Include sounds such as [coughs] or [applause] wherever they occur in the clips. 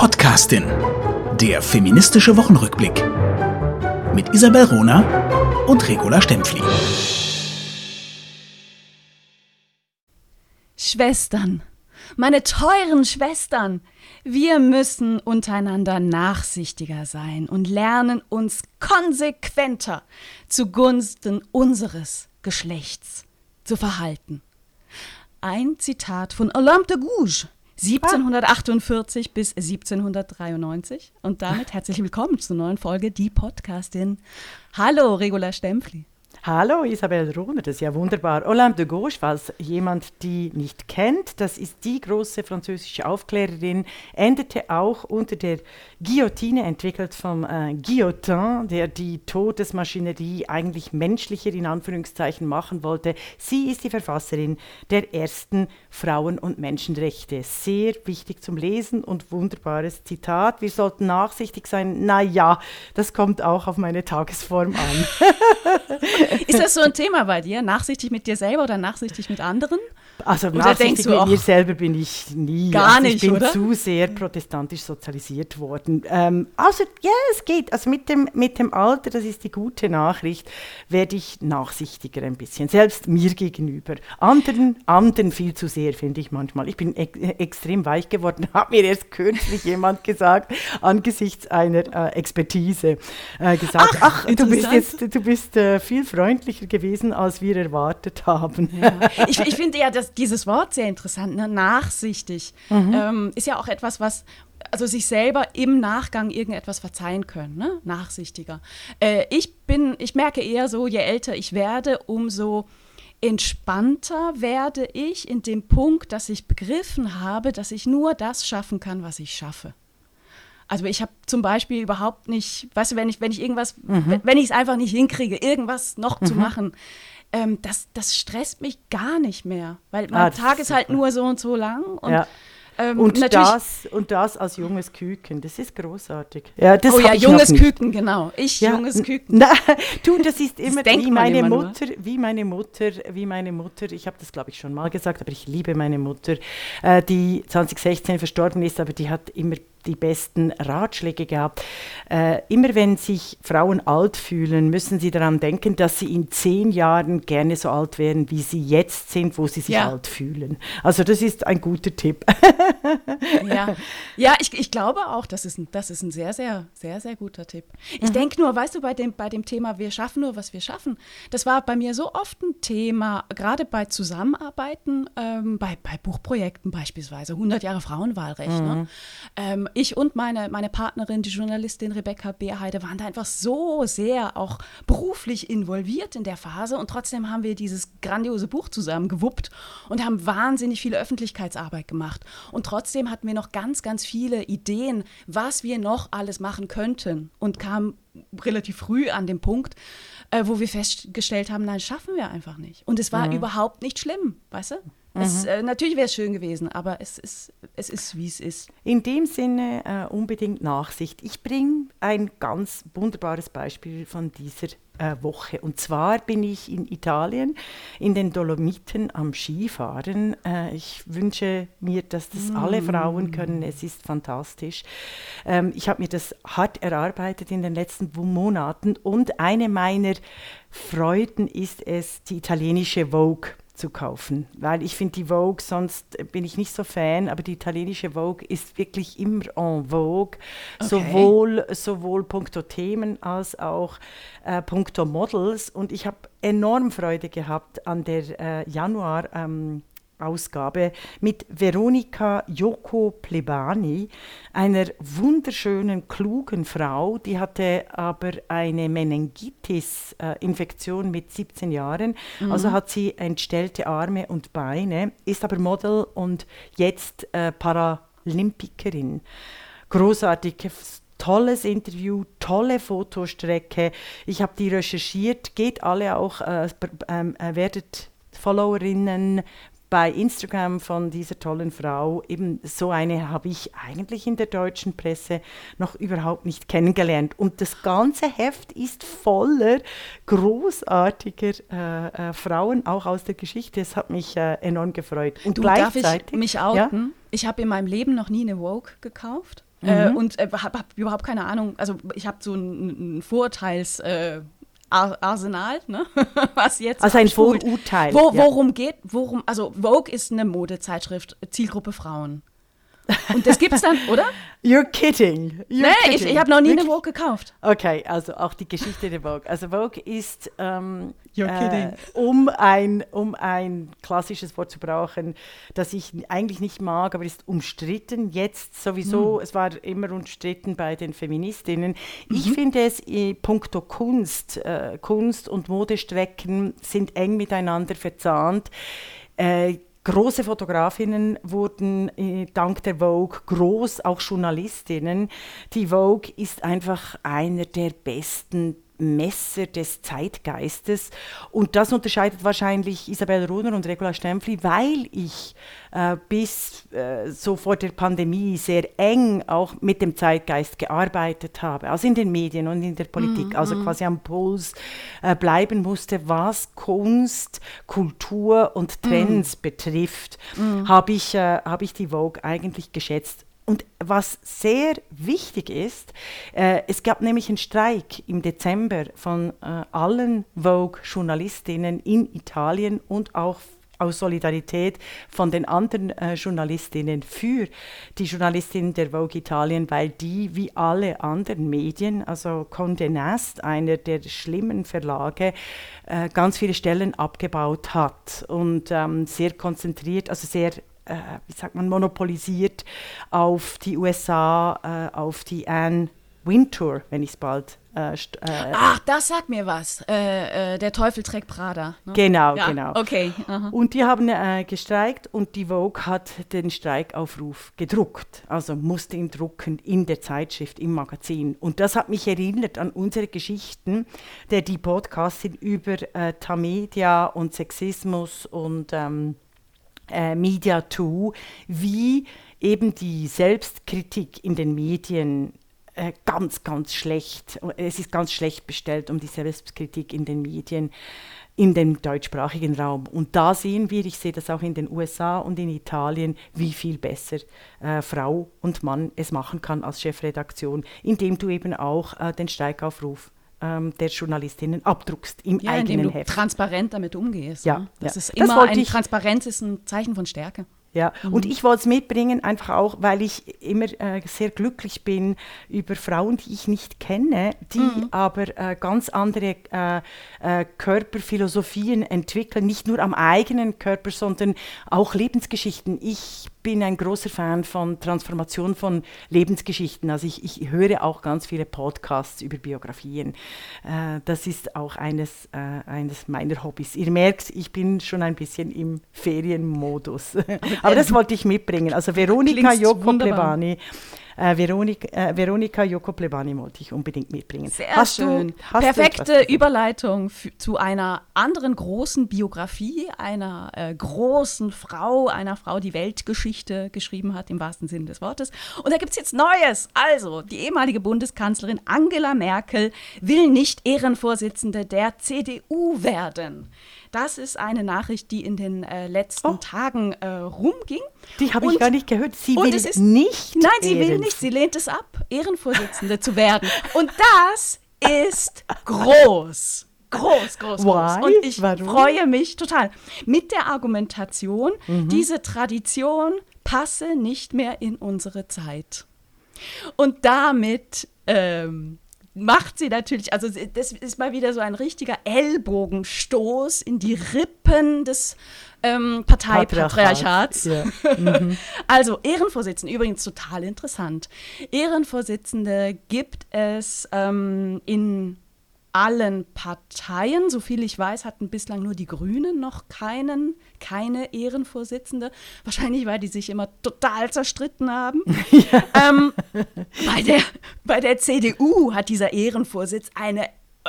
Podcastin. Der feministische Wochenrückblick. Mit Isabel Rona und Regula Stempfli. Schwestern, meine teuren Schwestern, wir müssen untereinander nachsichtiger sein und lernen uns konsequenter zugunsten unseres Geschlechts zu verhalten. Ein Zitat von Olympe de Gouges, 1748 bis 1793. Und damit herzlich willkommen zur neuen Folge Die Podcastin. Hallo, Regula Stempfli. Hallo Isabel Rohner, das ist ja wunderbar. Olympe de Gauche, falls jemand die nicht kennt, das ist die große französische Aufklärerin, endete auch unter der Guillotine, entwickelt vom äh, Guillotin, der die Todesmaschinerie eigentlich menschlicher in Anführungszeichen machen wollte. Sie ist die Verfasserin der ersten Frauen- und Menschenrechte. Sehr wichtig zum Lesen und wunderbares Zitat. Wir sollten nachsichtig sein. Naja, das kommt auch auf meine Tagesform an. [laughs] Ist das so ein Thema bei dir? Nachsichtig mit dir selber oder nachsichtig mit anderen? Also nachsichtig mit mir selber bin ich nie. Gar also nicht, Ich bin oder? zu sehr protestantisch sozialisiert worden. Ähm, also ja, es geht. Also mit dem, mit dem Alter, das ist die gute Nachricht, werde ich nachsichtiger ein bisschen. Selbst mir gegenüber. Anderen, anderen viel zu sehr, finde ich manchmal. Ich bin ex extrem weich geworden, [laughs] hat mir erst kürzlich jemand gesagt, angesichts einer äh, Expertise äh, gesagt, ach, ach du bist jetzt, du bist äh, viel freundlicher gewesen, als wir erwartet haben. Ja. Ich, ich finde ja das, dieses Wort sehr interessant, ne? nachsichtig. Mhm. Ähm, ist ja auch etwas, was also sich selber im Nachgang irgendetwas verzeihen können, ne? nachsichtiger. Äh, ich bin, ich merke eher so, je älter ich werde, umso entspannter werde ich in dem Punkt, dass ich begriffen habe, dass ich nur das schaffen kann, was ich schaffe. Also ich habe zum Beispiel überhaupt nicht, weißt du, wenn ich, wenn ich irgendwas, mhm. wenn ich es einfach nicht hinkriege, irgendwas noch mhm. zu machen, ähm, das, das stresst mich gar nicht mehr. Weil mein ah, Tag ist, ist halt nur so und so lang. Und, ja. ähm, und, das, und das als junges Küken, das ist großartig. Ja, das oh ja, junges Küken, genau. Ich, ja. junges Küken. Na, [laughs] du, das ist immer das wie meine immer Mutter, nur. wie meine Mutter, wie meine Mutter, ich habe das glaube ich schon mal gesagt, aber ich liebe meine Mutter, äh, die 2016 verstorben ist, aber die hat immer die besten Ratschläge gehabt. Äh, immer wenn sich Frauen alt fühlen, müssen sie daran denken, dass sie in zehn Jahren gerne so alt wären, wie sie jetzt sind, wo sie sich ja. alt fühlen. Also das ist ein guter Tipp. ja, ja ich, ich glaube auch, das ist, ein, das ist ein sehr, sehr, sehr, sehr guter Tipp. Ich mhm. denke nur, weißt du, bei dem, bei dem Thema, wir schaffen nur, was wir schaffen, das war bei mir so oft ein Thema, gerade bei Zusammenarbeiten, ähm, bei, bei Buchprojekten beispielsweise, 100 Jahre Frauenwahlrecht. Ne? Mhm. Ne? Ähm, ich und meine, meine Partnerin, die Journalistin Rebecca Beerheide, waren da einfach so sehr auch beruflich involviert in der Phase und trotzdem haben wir dieses grandiose Buch zusammen gewuppt und haben wahnsinnig viele Öffentlichkeitsarbeit gemacht. Und trotzdem hatten wir noch ganz, ganz viele Ideen, was wir noch alles machen könnten und kamen relativ früh an den Punkt, äh, wo wir festgestellt haben, nein, schaffen wir einfach nicht. Und es war mhm. überhaupt nicht schlimm, weißt du? Mhm. Es, äh, natürlich wäre es schön gewesen, aber es ist, es ist, wie es ist. In dem Sinne äh, unbedingt Nachsicht. Ich bringe ein ganz wunderbares Beispiel von dieser äh, Woche. Und zwar bin ich in Italien, in den Dolomiten am Skifahren. Äh, ich wünsche mir, dass das mm. alle Frauen können. Es ist fantastisch. Ähm, ich habe mir das hart erarbeitet in den letzten Monaten und eine meiner Freuden ist es, die italienische Vogue zu kaufen, weil ich finde die Vogue, sonst bin ich nicht so Fan, aber die italienische Vogue ist wirklich immer en vogue, okay. sowohl, sowohl punkto Themen als auch äh, punkto Models. Und ich habe enorm Freude gehabt an der äh, Januar ähm, Ausgabe mit Veronika Joko Plebani, einer wunderschönen, klugen Frau. Die hatte aber eine Meningitis-Infektion mit 17 Jahren. Mhm. Also hat sie entstellte Arme und Beine, ist aber Model und jetzt äh, Paralympikerin. Großartig, tolles Interview, tolle Fotostrecke. Ich habe die recherchiert, geht alle auch, äh, äh, werdet Followerinnen bei Instagram von dieser tollen Frau. Eben so eine habe ich eigentlich in der deutschen Presse noch überhaupt nicht kennengelernt. Und das ganze Heft ist voller großartiger äh, äh, Frauen, auch aus der Geschichte. Es hat mich äh, enorm gefreut. Und du, gleichzeitig, darf ich mich outen? Ja? Ich habe in meinem Leben noch nie eine Vogue gekauft. Äh, und äh, habe hab überhaupt keine Ahnung, also ich habe so ein, ein Vorurteils... Arsenal, ne? [laughs] was jetzt also ein Vorurteil. Wo, worum ja. geht, worum, also Vogue ist eine Modezeitschrift, Zielgruppe Frauen. Und das gibt's dann, oder? [laughs] You're kidding. You're nee, kidding. ich, ich habe noch nie Wirklich? eine Vogue gekauft. Okay, also auch die Geschichte der Vogue. Also Vogue ist, ähm, äh, um, ein, um ein klassisches Wort zu brauchen, das ich eigentlich nicht mag, aber ist umstritten. Jetzt sowieso, hm. es war immer umstritten bei den Feministinnen. Mhm. Ich finde es äh, puncto Kunst, äh, Kunst und Modestrecken sind eng miteinander verzahnt. Äh, Große Fotografinnen wurden äh, dank der Vogue groß, auch Journalistinnen. Die Vogue ist einfach einer der besten Messer des Zeitgeistes. Und das unterscheidet wahrscheinlich Isabel Runer und Regula Stempfli, weil ich äh, bis äh, so vor der Pandemie sehr eng auch mit dem Zeitgeist gearbeitet habe, also in den Medien und in der Politik, mm, also mm. quasi am Puls äh, bleiben musste, was Kunst, Kultur und Trends mm. betrifft, mm. habe ich, äh, hab ich die Vogue eigentlich geschätzt und was sehr wichtig ist, äh, es gab nämlich einen Streik im Dezember von äh, allen Vogue-Journalistinnen in Italien und auch aus Solidarität von den anderen äh, Journalistinnen für die Journalistinnen der Vogue Italien, weil die wie alle anderen Medien, also Condé Nast, einer der schlimmen Verlage, äh, ganz viele Stellen abgebaut hat und ähm, sehr konzentriert, also sehr äh, wie sagt man, monopolisiert auf die USA, äh, auf die Anne Wintour, wenn ich es bald. Äh, äh, Ach, das sagt mir was. Äh, äh, der Teufel trägt Prada. Ne? Genau, ja, genau. Okay. Aha. Und die haben gestreikt und die Vogue hat den Streikaufruf gedruckt. Also musste ihn drucken in der Zeitschrift, im Magazin. Und das hat mich erinnert an unsere Geschichten, der die Podcastin über Tamedia und Sexismus und ähm, äh, Media 2, wie eben die Selbstkritik in den Medien äh, ganz, ganz schlecht, es ist ganz schlecht bestellt um die Selbstkritik in den Medien in dem deutschsprachigen Raum. Und da sehen wir, ich sehe das auch in den USA und in Italien, wie viel besser äh, Frau und Mann es machen kann als Chefredaktion, indem du eben auch äh, den Streikaufruf ähm, der Journalistinnen abdruckst im ja, eigenen indem du Heft. transparent damit umgehst. Ja, ne? das ja. ist immer das ein Transparenz ist ein Zeichen von Stärke. Ja, mhm. und ich wollte es mitbringen, einfach auch, weil ich immer äh, sehr glücklich bin über Frauen, die ich nicht kenne, die mhm. aber äh, ganz andere äh, äh Körperphilosophien entwickeln, nicht nur am eigenen Körper, sondern auch Lebensgeschichten. Ich bin ein großer Fan von Transformation von Lebensgeschichten. Also ich, ich höre auch ganz viele Podcasts über Biografien. Äh, das ist auch eines, äh, eines meiner Hobbys. Ihr merkt, ich bin schon ein bisschen im Ferienmodus. [laughs] Aber das wollte ich mitbringen. Also Veronika Joko Plebani äh, Veronika, äh, Veronika Jokoplebani wollte ich unbedingt mitbringen. Sehr hast schön. Du, Perfekte Überleitung zu einer anderen großen Biografie, einer äh, großen Frau, einer Frau, die Weltgeschichte geschrieben hat, im wahrsten Sinne des Wortes. Und da gibt es jetzt Neues. Also, die ehemalige Bundeskanzlerin Angela Merkel will nicht Ehrenvorsitzende der CDU werden. Das ist eine Nachricht, die in den äh, letzten oh. Tagen äh, rumging. Die habe ich gar nicht gehört. Sie will ist, nicht. Nein, sie will nicht. Sie lehnt es ab, Ehrenvorsitzende zu werden. Und das ist groß. Groß, groß, Why? groß. Und ich Warum? freue mich total. Mit der Argumentation, mhm. diese Tradition passe nicht mehr in unsere Zeit. Und damit ähm, macht sie natürlich, also das ist mal wieder so ein richtiger Ellbogenstoß in die Rippen des ähm, Parteipatriarchats. [laughs] Ja. Mhm. also Ehrenvorsitzende, übrigens total interessant. Ehrenvorsitzende gibt es ähm, in allen Parteien. Soviel ich weiß, hatten bislang nur die Grünen noch keinen, keine Ehrenvorsitzende. Wahrscheinlich, weil die sich immer total zerstritten haben. Ja. [laughs] Ähm, bei, der, bei der CDU hat dieser Ehrenvorsitz eine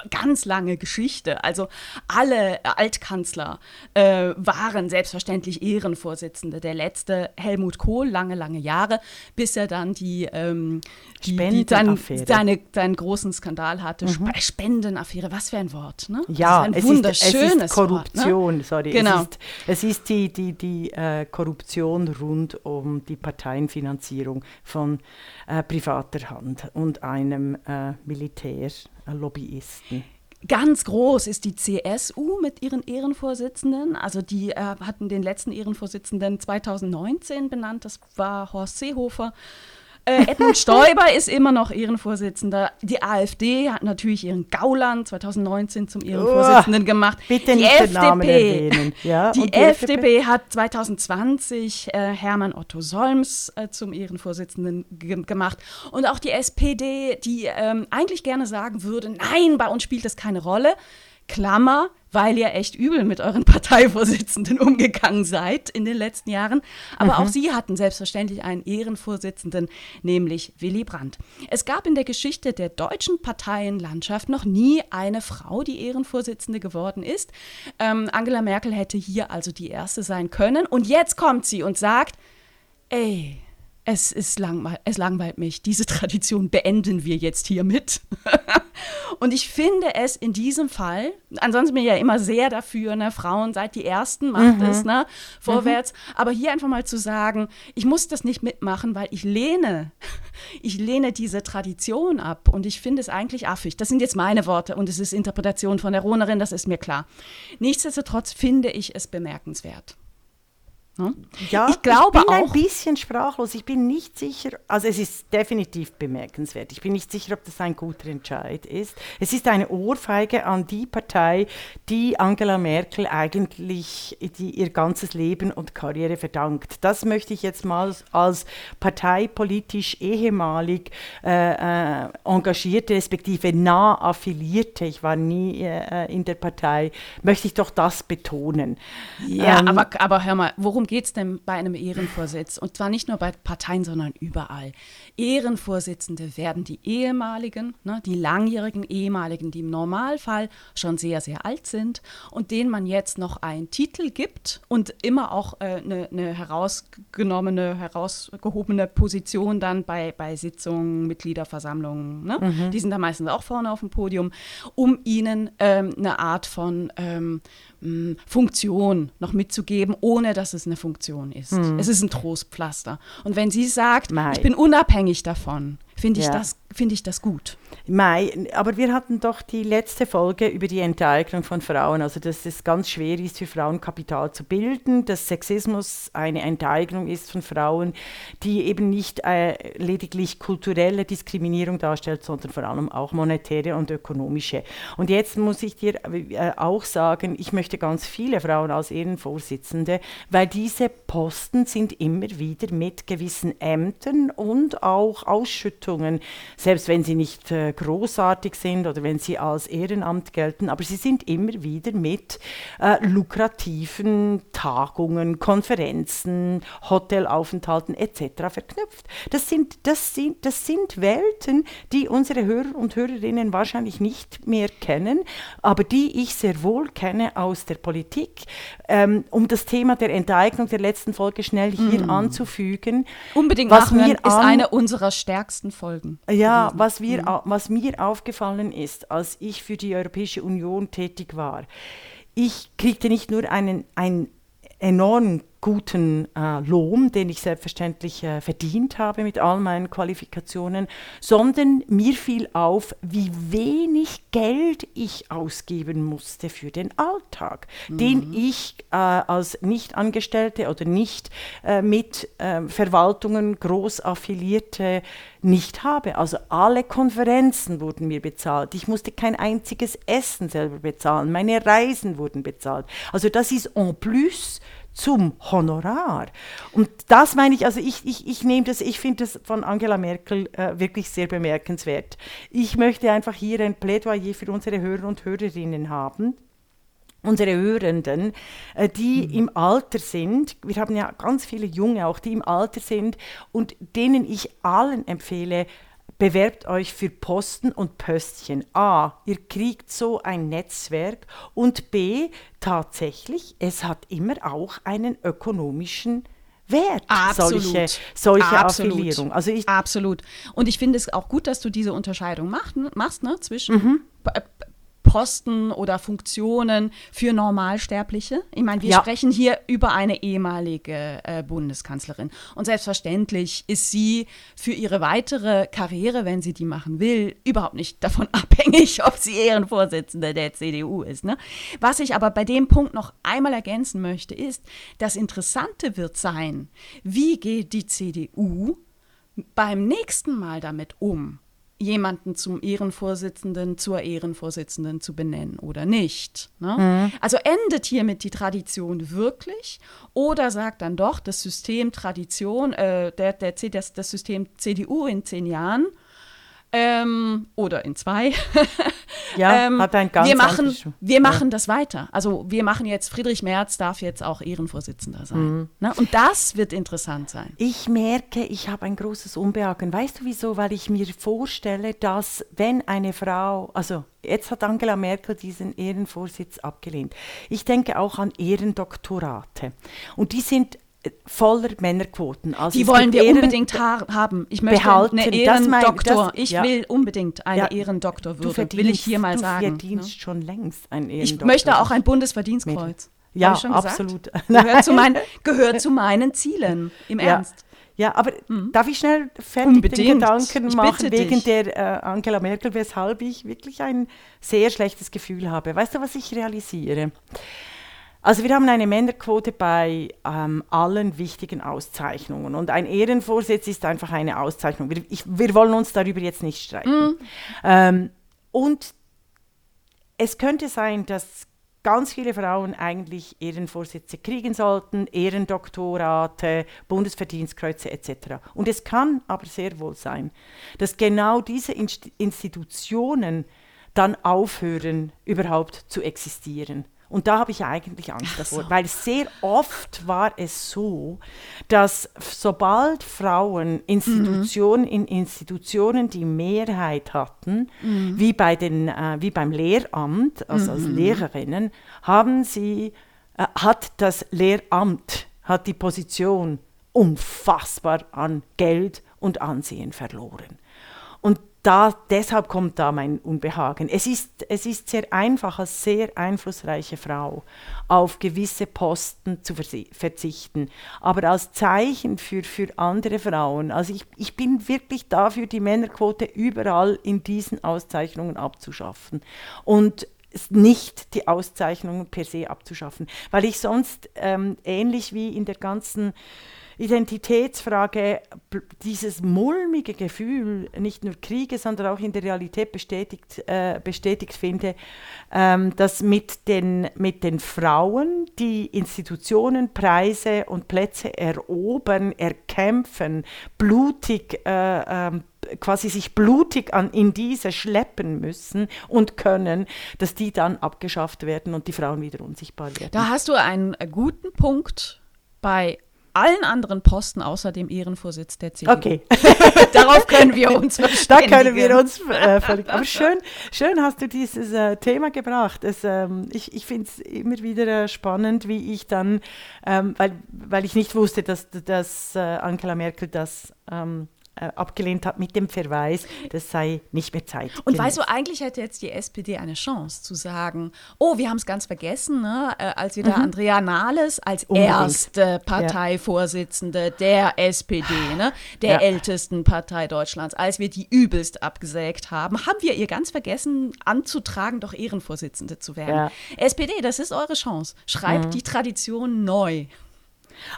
ganz lange Geschichte. Also alle Altkanzler äh, waren selbstverständlich Ehrenvorsitzende. Der letzte Helmut Kohl, lange, lange Jahre, bis er dann die, ähm, die, die dann, seine, seinen großen Skandal hatte. Mhm. Spendenaffäre, was für ein Wort. Ne? Ja, ein es, ist, es ist Korruption, Wort, ne? sorry. Genau. Es ist, es ist die, die, die äh, Korruption rund um die Parteienfinanzierung von äh, privater Hand und einem äh, Militärlobbyisten. Ganz groß ist die CSU mit ihren Ehrenvorsitzenden. Also die äh, hatten den letzten Ehrenvorsitzenden 2019 benannt. Das war Horst Seehofer. Äh, Edmund Stoiber ist immer noch Ehrenvorsitzender. Die AfD hat natürlich ihren Gauland 2019 zum Ehrenvorsitzenden oh, gemacht. Bitte nicht die FDP, den Namen erwähnen. Ja, [laughs] die, die FDP, FDP, hat 2020 äh, Hermann Otto Solms äh, zum Ehrenvorsitzenden ge gemacht. Und auch die SPD, die ähm, eigentlich gerne sagen würde, nein, bei uns spielt das keine Rolle. Klammer, weil ihr echt übel mit euren [laughs] Parteivorsitzenden umgegangen seid in den letzten Jahren. Aber mhm. auch sie hatten selbstverständlich einen Ehrenvorsitzenden, nämlich Willy Brandt. Es gab in der Geschichte der deutschen Parteienlandschaft noch nie eine Frau, die Ehrenvorsitzende geworden ist. Ähm, Angela Merkel hätte hier also die erste sein können. Und jetzt kommt sie und sagt, ey, es, ist langweil es langweilt mich. Diese [laughs] Tradition beenden wir jetzt hiermit. [laughs] und ich finde es in diesem Fall, ansonsten bin ich ja immer sehr dafür, ne, Frauen seid die Ersten, macht mhm. es, ne, vorwärts. Mhm. Aber hier einfach mal zu sagen, ich muss das nicht mitmachen, weil ich lehne, [laughs] ich lehne diese Tradition ab und ich finde es eigentlich affig. Das sind jetzt meine Worte und es ist Interpretation von der Ronerin, das ist mir klar. Nichtsdestotrotz finde ich es bemerkenswert. Hm? Ja, ich glaube ich bin auch, ein bisschen sprachlos. Ich bin nicht sicher, also es ist definitiv bemerkenswert. Ich bin nicht sicher, ob das ein guter Entscheid ist. Es ist eine Ohrfeige an die Partei, die Angela Merkel eigentlich die, ihr ganzes Leben und Karriere verdankt. Das möchte ich jetzt mal als parteipolitisch ehemalig äh, äh, engagierte, respektive nah affiliierte, ich war nie äh, in der Partei, möchte ich doch das betonen. Ja, ähm, aber, aber hör mal, worum worum geht es denn bei einem Ehrenvorsitz? Und zwar nicht nur bei Parteien, sondern überall. Ehrenvorsitzende werden die ehemaligen, ne, die langjährigen ehemaligen, die im Normalfall schon sehr, sehr alt sind und denen man jetzt noch einen Titel gibt und immer auch eine äh, ne herausgenommene, herausgehobene Position dann bei, bei Sitzungen, Mitgliederversammlungen. Ne? Mhm. Die sind da meistens auch vorne auf dem Podium, um ihnen ähm, eine Art von ähm, Funktion noch mitzugeben, ohne dass es eine Funktion ist. Hm. Es ist ein Trostpflaster. Und wenn sie sagt, Mai. ich bin unabhängig davon, finde ich, ja. das, find ich das gut. Mai, aber wir hatten doch die letzte Folge über die Enteignung von Frauen, also dass es ganz schwer ist, für Frauen Kapital zu bilden, dass Sexismus eine Enteignung ist von Frauen, die eben nicht äh, lediglich kulturelle Diskriminierung darstellt, sondern vor allem auch monetäre und ökonomische. Und jetzt muss ich dir äh, auch sagen, ich möchte ganz viele Frauen als Ehrenvorsitzende, weil diese Posten sind immer wieder mit gewissen Ämtern und auch Ausschüttungen selbst wenn sie nicht äh, großartig sind oder wenn sie als Ehrenamt gelten, aber sie sind immer wieder mit äh, lukrativen Tagungen, Konferenzen, Hotelaufenthalten etc. verknüpft. Das sind, das, sind, das sind Welten, die unsere Hörer und Hörerinnen wahrscheinlich nicht mehr kennen, aber die ich sehr wohl kenne aus der Politik. Ähm, um das Thema der Enteignung der letzten Folge schnell hier mm. anzufügen. Unbedingt was mir ist eine unserer stärksten Folgen. Ja, gewesen. was, wir, mhm. was mir aufgefallen ist, als ich für die Europäische Union tätig war, ich kriegte nicht nur einen, einen enorm guten äh, Lohn, den ich selbstverständlich äh, verdient habe mit all meinen Qualifikationen, sondern mir fiel auf, wie wenig Geld ich ausgeben musste für den Alltag, mhm. den ich äh, als Nichtangestellte oder nicht äh, mit äh, Verwaltungen groß affiliierte nicht habe. Also alle Konferenzen wurden mir bezahlt. Ich musste kein einziges Essen selber bezahlen. Meine Reisen wurden bezahlt. Also das ist en plus zum Honorar. Und das meine ich, also ich, ich, ich nehme das, ich finde das von Angela Merkel äh, wirklich sehr bemerkenswert. Ich möchte einfach hier ein Plädoyer für unsere Hörer und Hörerinnen haben, unsere Hörenden, äh, die mhm. im Alter sind, wir haben ja ganz viele Junge auch, die im Alter sind und denen ich allen empfehle, bewerbt euch für Posten und Pöstchen. A, ihr kriegt so ein Netzwerk und B, tatsächlich, es hat immer auch einen ökonomischen Wert, Absolut. solche, solche Absolut. Affiliierung. Also ich, Absolut. Und ich finde es auch gut, dass du diese Unterscheidung macht, machst ne, zwischen Mhm. Posten oder Funktionen für Normalsterbliche. Ich meine, wir Ja. sprechen hier über eine ehemalige äh, Bundeskanzlerin. Und selbstverständlich ist sie für ihre weitere Karriere, wenn sie die machen will, überhaupt nicht davon [laughs] abhängig, ob sie Ehrenvorsitzende der CDU ist. Ne? Was ich aber bei dem Punkt noch einmal ergänzen möchte, ist, das Interessante wird sein, wie geht die CDU beim nächsten Mal damit um, jemanden zum Ehrenvorsitzenden, zur Ehrenvorsitzenden zu benennen oder nicht. Ne? Also endet hiermit die Tradition wirklich oder sagt dann doch das System Tradition, äh, der, der, das, das System CDU in zehn Jahren ähm, oder in zwei. [laughs] Ja, ähm, hat ein ganz wir machen, wir ja. machen das weiter. Also wir machen jetzt, Friedrich Merz darf jetzt auch Ehrenvorsitzender sein. Mhm. Ne? Und das wird interessant sein. Ich merke, ich habe ein großes Unbehagen. Weißt du wieso? Weil ich mir vorstelle, dass wenn eine Frau, also jetzt hat Angela Merkel diesen Ehrenvorsitz abgelehnt. Ich denke auch an Ehrendoktorate. Und die sind voller Männerquoten. Also Die wollen wir Ehren- unbedingt ha haben. Ich möchte behalten. eine Ehrendoktor. das- ich ja. will unbedingt eine Ja, Ehrendoktorwürde, Du verdienst, will ich hier mal du sagen. verdienst ne? schon längst ein Ich Ehrendoktor. möchte auch ein Bundesverdienstkreuz. Ja, ich absolut. Gehört zu, mein, [laughs] gehört zu meinen Zielen, im Ja. Ernst. Ja, aber darf ich schnell fertig Unbedingt. den Gedanken Ich machen wegen dich. der äh, Angela Merkel, weshalb ich wirklich ein sehr schlechtes Gefühl habe. Weißt du, was ich realisiere? Also wir haben eine Männerquote bei ähm, allen wichtigen Auszeichnungen und ein Ehrenvorsitz ist einfach eine Auszeichnung. Wir, ich, wir wollen uns darüber jetzt nicht streiten. Ähm, und es könnte sein, dass ganz viele Frauen eigentlich Ehrenvorsitze kriegen sollten, Ehrendoktorate, Bundesverdienstkreuze etc. Und es kann aber sehr wohl sein, dass genau diese Inst Institutionen dann aufhören, überhaupt zu existieren. Und da habe ich eigentlich Angst davor, weil sehr oft war es so, dass sobald Frauen Institutionen in Institutionen die Mehrheit hatten, wie, bei den, äh, wie beim Lehramt, also als Lehrerinnen, haben sie, äh, hat das Lehramt, hat die Position unfassbar an Geld und Ansehen verloren. Da, deshalb kommt da mein Unbehagen. Es ist, es ist sehr einfach, als sehr einflussreiche Frau auf gewisse Posten zu verzichten. Aber als Zeichen für, für andere Frauen, also ich, ich bin wirklich dafür, die Männerquote überall in diesen Auszeichnungen abzuschaffen. Und nicht die Auszeichnungen per se abzuschaffen, weil ich sonst ähm, ähnlich wie in der ganzen Identitätsfrage dieses mulmige Gefühl nicht nur Kriege, sondern auch in der Realität bestätigt, äh, bestätigt finde, ähm, dass mit den, mit den Frauen, die Institutionen, Preise und Plätze erobern, erkämpfen, blutig äh, ähm, quasi sich blutig an, in diese schleppen müssen und können, dass die dann abgeschafft werden und die Frauen wieder unsichtbar werden. Da hast du einen guten Punkt bei allen anderen Posten außer dem Ehrenvorsitz der CDU. Okay. [laughs] Darauf können wir [laughs] uns Da verständigen. können wir uns äh, völlig. Aber schön, schön hast du dieses äh, Thema gebracht. Es, ähm, ich ich finde es immer wieder äh, spannend, wie ich dann, ähm, weil, weil ich nicht wusste, dass, dass äh, Angela Merkel das ähm, äh, abgelehnt hat mit dem Verweis, das sei nicht mehr Zeit. Und weißt du, eigentlich hätte jetzt die SPD eine Chance zu sagen, oh, wir haben es ganz vergessen, ne? äh, als wir da Andrea Nahles als Mhm. Unbedingt. erste Parteivorsitzende der SPD, ne? der Ja. ältesten Partei Deutschlands, als wir die übelst abgesägt haben, haben wir ihr ganz vergessen anzutragen, doch Ehrenvorsitzende zu werden. Ja. SPD, das ist eure Chance. Schreibt die Tradition neu.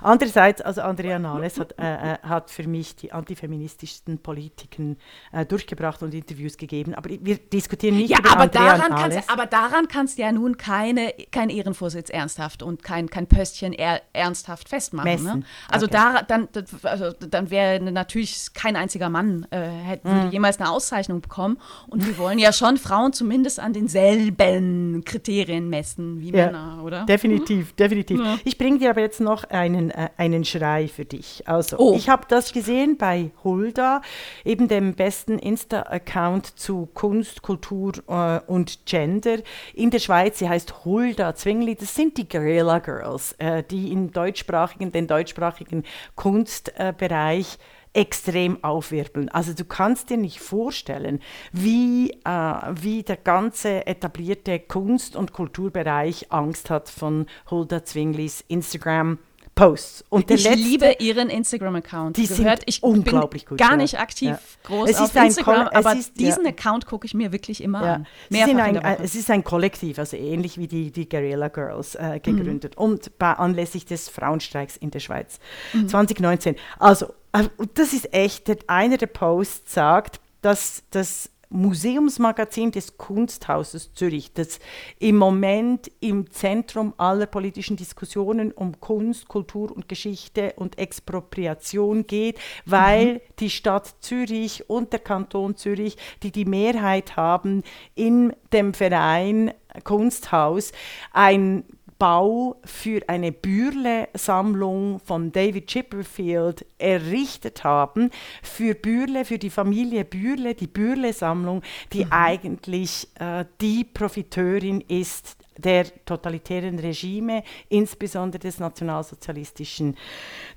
Andererseits, also Andrea Nahles hat, äh, äh, hat für mich die antifeministischsten Politiken äh, durchgebracht und Interviews gegeben. Aber wir diskutieren nicht Ja, über aber Andrea daran, Nahles. kannst, aber daran kannst du ja nun keine, kein Ehrenvorsitz ernsthaft und kein, kein Pöstchen er, ernsthaft festmachen. Ne? Also, Okay. da, dann, also dann wäre natürlich kein einziger Mann äh, hätte, Mhm. jemals eine Auszeichnung bekommen. Und wir wollen ja schon Frauen zumindest an denselben Kriterien messen wie Ja, Männer, oder? Definitiv, definitiv. Ja. Ich bringe dir aber jetzt noch einen, äh, einen Schrei für dich. Also, Oh. ich habe das gesehen bei Hulda, eben dem besten Insta-Account zu Kunst, Kultur äh, und Gender in der Schweiz. Sie heißt Hulda Zwingli. Das sind die Guerilla Girls, äh, die im deutschsprachigen, den deutschsprachigen Kunstbereich extrem aufwirbeln. Also du kannst dir nicht vorstellen, wie, äh, wie der ganze etablierte Kunst- und Kulturbereich Angst hat von Hulda Zwinglis Instagram. Posts. Und der Ich letzte, liebe ihren Instagram-Account. Die Gehört, sind ich unglaublich bin gut, gar nicht aktiv Ja. groß Es auf Instagram, aber ist- diesen ja. Account gucke ich mir wirklich immer Ja. an. Ein, der Woche. es ist ein Kollektiv, also ähnlich wie die, die Guerilla Girls äh, Mhm. gegründet und bei, anlässlich des Frauenstreiks in der Schweiz Mhm. 2019. Also, äh, das ist echt, einer der Posts sagt, dass das Museumsmagazin des Kunsthauses Zürich, das im Moment im Zentrum aller politischen Diskussionen um Kunst, Kultur und Geschichte und Expropriation geht, weil die Stadt Zürich und der Kanton Zürich, die die Mehrheit haben in dem Verein Kunsthaus, ein Bau für eine Bürle-Sammlung von David Chipperfield errichtet haben. Für Bürle, für die Familie Bürle, die Bürle-Sammlung, die eigentlich äh, die Profiteurin ist der totalitären Regime, insbesondere des nationalsozialistischen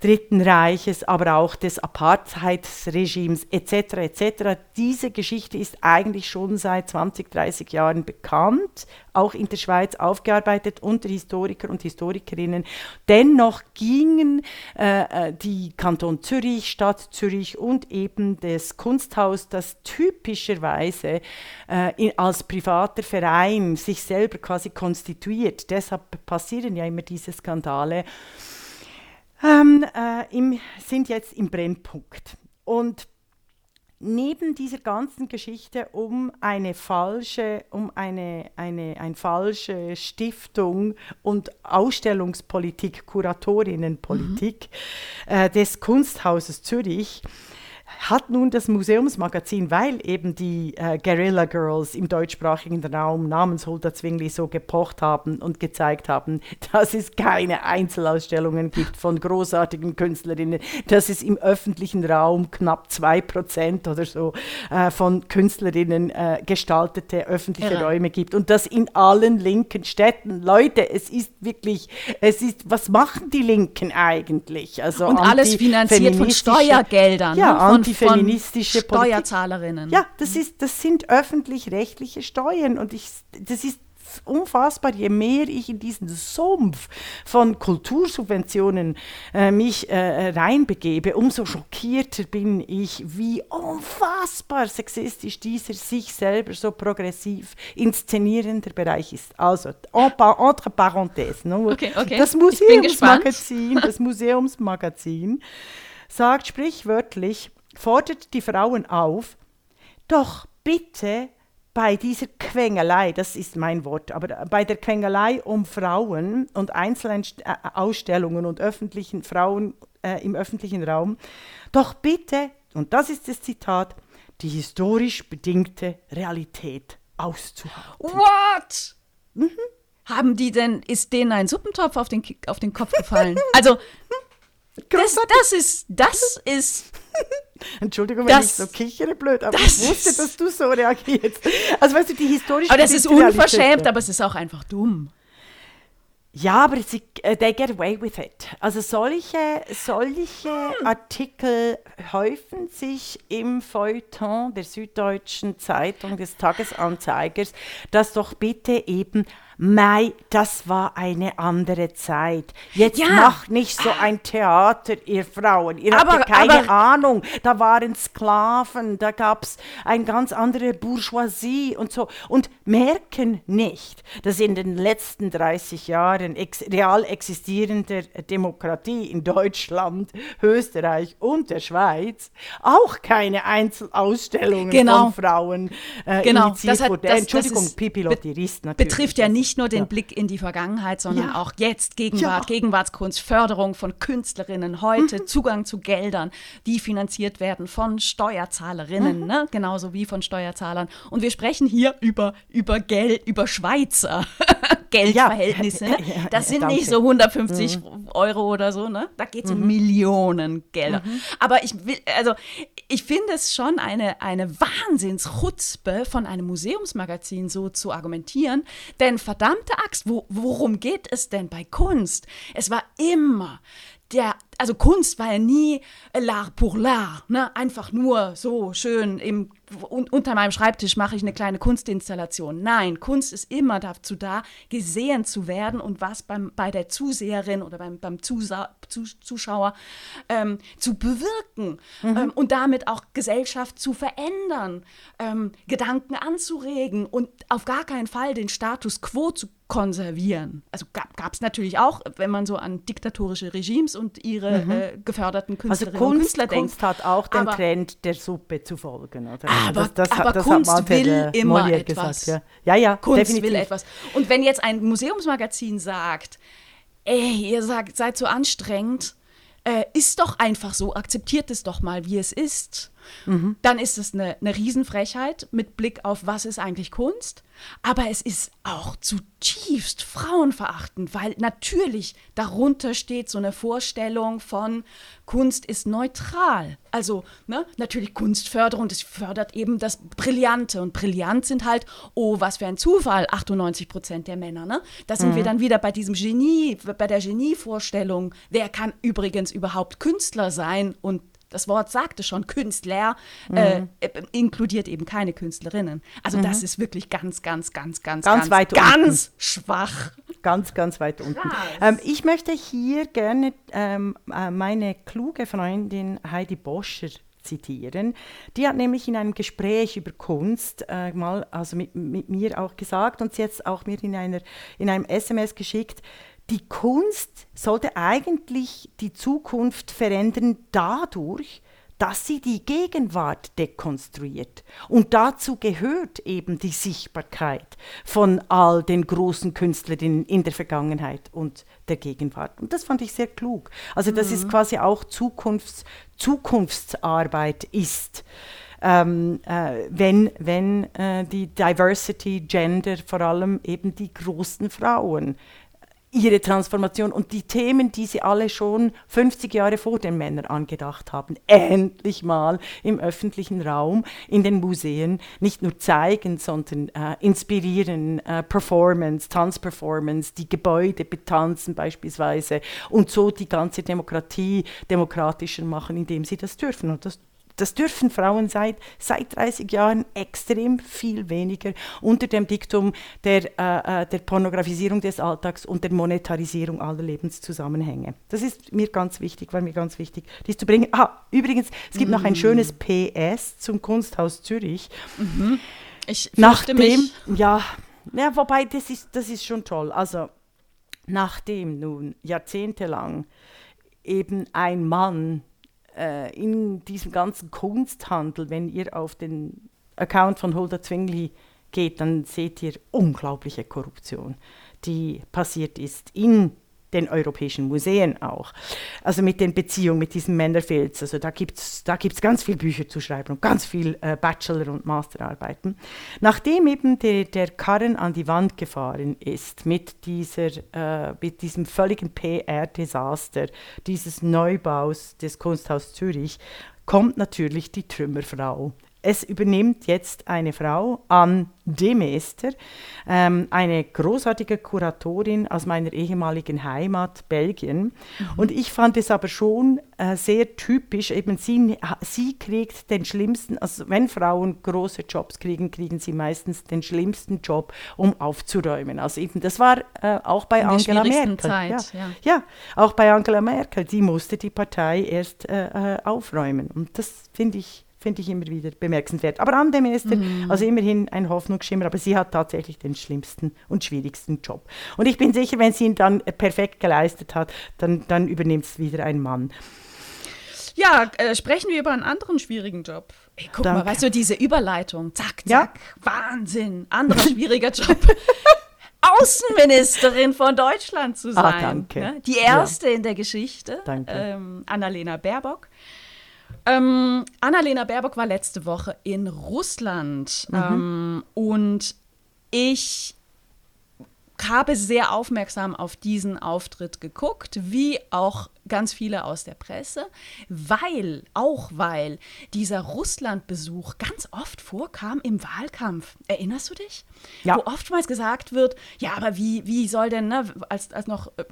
Dritten Reiches, aber auch des Apartheidsregimes etc. etc. Diese Geschichte ist eigentlich schon seit 20, 30 Jahren bekannt, auch in der Schweiz aufgearbeitet unter Historiker und Historikerinnen. Dennoch gingen äh, äh, die Kanton Zürich, Stadt Zürich und eben das Kunsthaus, das typischerweise äh, in, als privater Verein sich selber quasi konstituiert. Deshalb passieren ja immer diese Skandale. Ähm, äh, im, sind jetzt im Brennpunkt. Und neben dieser ganzen Geschichte um eine falsche, um eine, eine, eine falsche Stiftung und Ausstellungspolitik, Kuratorinnenpolitik äh, des Kunsthauses Zürich, hat nun das Museumsmagazin, weil eben die äh, Guerilla Girls im deutschsprachigen Raum namens Hulda Zwingli so gepocht haben und gezeigt haben, [laughs] dass es keine Einzelausstellungen gibt von großartigen Künstlerinnen, dass es im öffentlichen Raum knapp 2% oder so äh, von Künstlerinnen äh, gestaltete öffentliche Irre. Räume gibt und das in allen linken Städten. Leute, es ist wirklich, es ist, was machen die Linken eigentlich? Also Und alles finanziert von Steuergeldern. Ja, von, antifeministische von Politik. Steuerzahlerinnen. Ja, das, ist, das sind öffentlich-rechtliche Steuern und ich, das ist unfassbar, je mehr ich in diesen Sumpf von Kultursubventionen äh, mich äh, reinbegebe, umso schockierter bin ich, wie unfassbar sexistisch dieser sich selber so progressiv inszenierender Bereich ist. Also, entre parenthèses, ne? Okay, okay. das. Museumsmagazin, das Museumsmagazin sagt sprichwörtlich, fordert die Frauen auf, doch bitte bei dieser Quengelei, das ist mein Wort, aber bei der Quengelei um Frauen und Einzelausstellungen und öffentlichen Frauen äh, im öffentlichen Raum, doch bitte, und das ist das Zitat, die historisch bedingte Realität auszuhalten. What? Haben die denn, ist denen ein Suppentopf auf den, auf den Kopf gefallen? Also, [laughs] das, das ist, das ist, [laughs] Entschuldigung, wenn Das- ich so kichere, blöd, aber ich wusste, dass du so reagierst. Also weißt du, die historische aber das ist unverschämt, ja. aber es ist auch einfach dumm. Ja, aber sie, äh, they get away with it. Also solche, solche Artikel häufen sich im Feuilleton der Süddeutschen Zeitung des Tagesanzeigers, dass doch bitte eben Mai, das war eine andere Zeit. Jetzt Ja. macht nicht so ein Theater, ihr Frauen. Ihr Aber- habt keine aber- Ahnung. Da waren Sklaven, da gab es eine ganz andere Bourgeoisie und so. Und merken nicht, dass in den letzten 30 Jahren ex real existierender Demokratie in Deutschland, Österreich und der Schweiz auch keine Einzelausstellungen Genau. von Frauen äh, Genau, initiiert das hat- wurden. das- das Entschuldigung, ist- Pipi be- Lotterist natürlich. Betrifft ja Das- nicht nur den ja. Blick in die Vergangenheit, sondern Ja. auch jetzt Gegenwart, Ja. Gegenwartskunst, Förderung von Künstlerinnen heute, Zugang zu Geldern, die finanziert werden von Steuerzahlerinnen, ne? genauso wie von Steuerzahlern. Und wir sprechen hier über, über Geld, über Schweizer [laughs] Geldverhältnisse. Ne? [laughs] Das sind nicht so 150 mhm. Euro oder so, ne? Da geht es um mhm. Millionen Gelder. Mhm. Aber ich will, also ich finde es schon eine, eine Wahnsinnschutzpe von einem Museumsmagazin so zu argumentieren. Denn verdammte Axt, wo, worum geht es denn bei Kunst? Es war immer der, also Kunst war ja nie l'art pour l'art, ne? einfach nur so schön im unter meinem Schreibtisch mache ich eine kleine Kunstinstallation. Nein, Kunst ist immer dazu da, gesehen zu werden und was beim, bei der Zuseherin oder beim, beim Zusa Zuschauer ähm, zu bewirken mhm. ähm, und damit auch Gesellschaft zu verändern, ähm, Gedanken anzuregen und auf gar keinen Fall den Status quo zu konservieren. Also gab es natürlich auch, wenn man so an diktatorische Regimes und ihre mhm. äh, geförderten also Künstlerinnen also Kunst, und Künstler denkt. Kunst hat auch den aber, Trend der Suppe zu folgen, oder? Aber, das, das, aber das Kunst will äh, immer Molière etwas. Gesagt, ja. ja, ja, Kunst definitiv. will etwas. Und wenn jetzt ein Museumsmagazin sagt, ey, ihr sagt, seid so anstrengend, äh, ist doch einfach so, akzeptiert es doch mal, wie es ist. Mhm. Dann ist es eine, eine Riesenfrechheit mit Blick auf, was ist eigentlich Kunst. Aber es ist auch zutiefst frauenverachtend, weil natürlich darunter steht so eine Vorstellung von Kunst ist neutral. Also ne, natürlich Kunstförderung, das fördert eben das Brillante. Und brillant sind halt, oh, was für ein Zufall, 98 Prozent der Männer. Ne? Da sind mhm. wir dann wieder bei diesem Genie, bei der Genievorstellung. Wer kann übrigens überhaupt Künstler sein und das Wort sagte schon, Künstler äh, mhm. äh, inkludiert eben keine Künstlerinnen. Also mhm. das ist wirklich ganz, ganz, ganz, ganz, ganz, ganz, weit ganz schwach. Ganz, ganz weit unten. Ähm, ich möchte hier gerne ähm, äh, meine kluge Freundin Heidi Boscher zitieren. Die hat nämlich in einem Gespräch über Kunst äh, mal, also mit, mit mir auch gesagt und sie jetzt auch mir in, einer, in einem SMS geschickt, die Kunst sollte eigentlich die Zukunft verändern dadurch, dass sie die Gegenwart dekonstruiert. Und dazu gehört eben die Sichtbarkeit von all den großen Künstlerinnen in der Vergangenheit und der Gegenwart. Und das fand ich sehr klug. Also, dass mhm. es quasi auch Zukunfts Zukunftsarbeit ist. Ähm, äh, wenn, wenn äh, die Diversity, Gender, vor allem eben die großen Frauen ihre Transformation und die Themen, die sie alle schon 50 Jahre vor den Männern angedacht haben, [laughs] endlich mal im öffentlichen Raum, in den Museen nicht nur zeigen, sondern äh, inspirieren, äh, Performance, Tanzperformance, die Gebäude betanzen beispielsweise und so die ganze Demokratie demokratischer machen, indem sie das dürfen. Und das das dürfen Frauen seit, seit 30 Jahren extrem viel weniger unter dem Diktum der, äh, äh, der Pornografisierung des Alltags und der Monetarisierung aller Lebenszusammenhänge. Das ist mir ganz wichtig, war mir ganz wichtig, dies zu bringen. Ah, übrigens, es gibt mm. noch ein mm. schönes PS zum Kunsthaus Zürich. Mhm. Ich nachdem, mich. Ja, ja, wobei das ist, das ist schon toll. Also nachdem nun jahrzehntelang eben ein Mann äh, in diesem ganzen Kunsthandel, wenn ihr auf den Account von Hulda Zwingli geht, dann seht ihr unglaubliche Korruption, die passiert ist in den europäischen Museen auch. Also mit den Beziehungen mit diesen Männerfilz. Also da gibt es da gibt's ganz viele Bücher zu schreiben und ganz viel äh, Bachelor- und Masterarbeiten. Nachdem eben de, der Karren an die Wand gefahren ist mit, dieser, äh, mit diesem völligen PR-Desaster dieses Neubaus des Kunsthaus Zürich, kommt natürlich die Trümmerfrau es übernimmt jetzt eine Frau, Anne Demester, ähm, eine großartige Kuratorin aus meiner ehemaligen Heimat Belgien. Mhm. Und ich fand es aber schon äh, sehr typisch, eben sie, sie kriegt den schlimmsten, also wenn Frauen große Jobs kriegen, kriegen sie meistens den schlimmsten Job, um aufzuräumen. Also eben, das war äh, auch bei Angela Merkel. Zeit, ja. Ja. ja. auch bei Angela Merkel, die musste die Partei erst äh, äh aufräumen. Und das finde ich finde ich immer wieder bemerkenswert. Aber an dem ist mhm. also immerhin ein Hoffnungsschimmer, aber sie hat tatsächlich den schlimmsten und schwierigsten Job. Und ich bin sicher, wenn sie ihn dann perfekt geleistet hat, dann, dann übernimmt es wieder ein Mann. Ja, äh, sprechen wir über einen anderen schwierigen Job. Ey, guck Danke. mal, weißt du, diese Überleitung, zack, zack, ja? Wahnsinn, anderer [laughs] schwieriger Job. Außenministerin von Deutschland zu ah, sein. Ah, danke. Ne? Die erste ja. in der Geschichte, ähm, Annalena Baerbock. Ähm, Annalena Baerbock war letzte Woche in Russland mhm. ähm, und ich habe sehr aufmerksam auf diesen Auftritt geguckt, wie auch ganz viele aus der Presse, weil, auch weil dieser Russlandbesuch ganz oft vorkam im Wahlkampf. Erinnerst du dich? Ja. Wo oftmals gesagt wird, ja, aber wie, wie soll denn, ne, als, als noch äh,